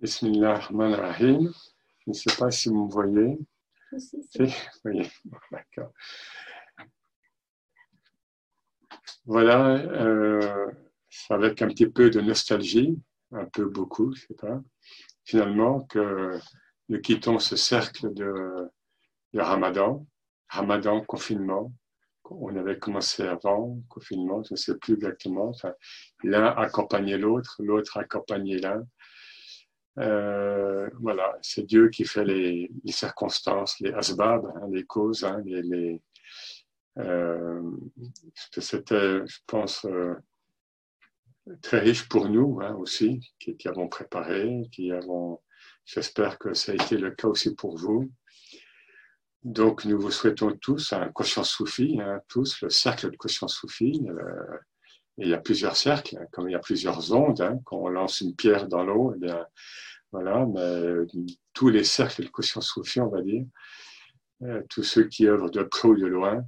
Bismillah ar-Rahman rahim Je ne sais pas si vous me voyez. Si, Si, oui, d'accord. Voilà, euh, avec un petit peu de nostalgie, un peu beaucoup, je sais pas, finalement, que nous quittons ce cercle de, de Ramadan, Ramadan, confinement. On avait commencé avant, confinement, je ne sais plus exactement. Enfin, l'un accompagnait l'autre, l'autre accompagnait l'un. Euh, voilà, c'est Dieu qui fait les, circonstances, les asbab, hein, les causes, hein, euh, c'était, je pense, euh, très riche pour nous hein, aussi, qui, avons préparé, qui avons, j'espère que ça a été le cas aussi pour vous. Donc, nous vous souhaitons tous un soufie, hein, tous le cercle de soufie. Euh, il y a plusieurs cercles, comme il y a plusieurs ondes. Quand on lance une pierre dans l'eau, eh bien, voilà, mais tous les cercles de conscience soufie, on va dire, euh, tous ceux qui œuvrent de près ou de loin,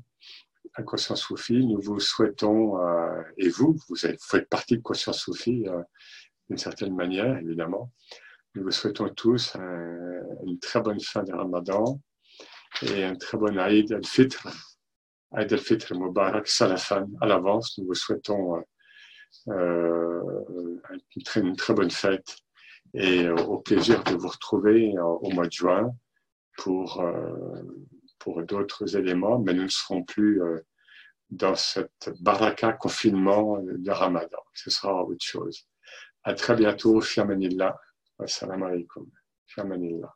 à Conscience Soufie, nous vous souhaitons, euh, et vous, vous faites partie de Conscience Soufie euh, d'une certaine manière, évidemment, nous vous souhaitons tous un, une très bonne fin de Ramadan et un très bon Aïd al-Fitr, Aïd al-Fitr Mubarak Salafan à l'avance. Nous vous souhaitons une, très, bonne fête et au plaisir de vous retrouver au mois de juin pour pour d'autres éléments, mais nous ne serons plus euh, dans cette baraka confinement de Ramadan. Ce sera autre chose. À très bientôt. Fiamanillah. Assalamu alaikum. Fiamanillah.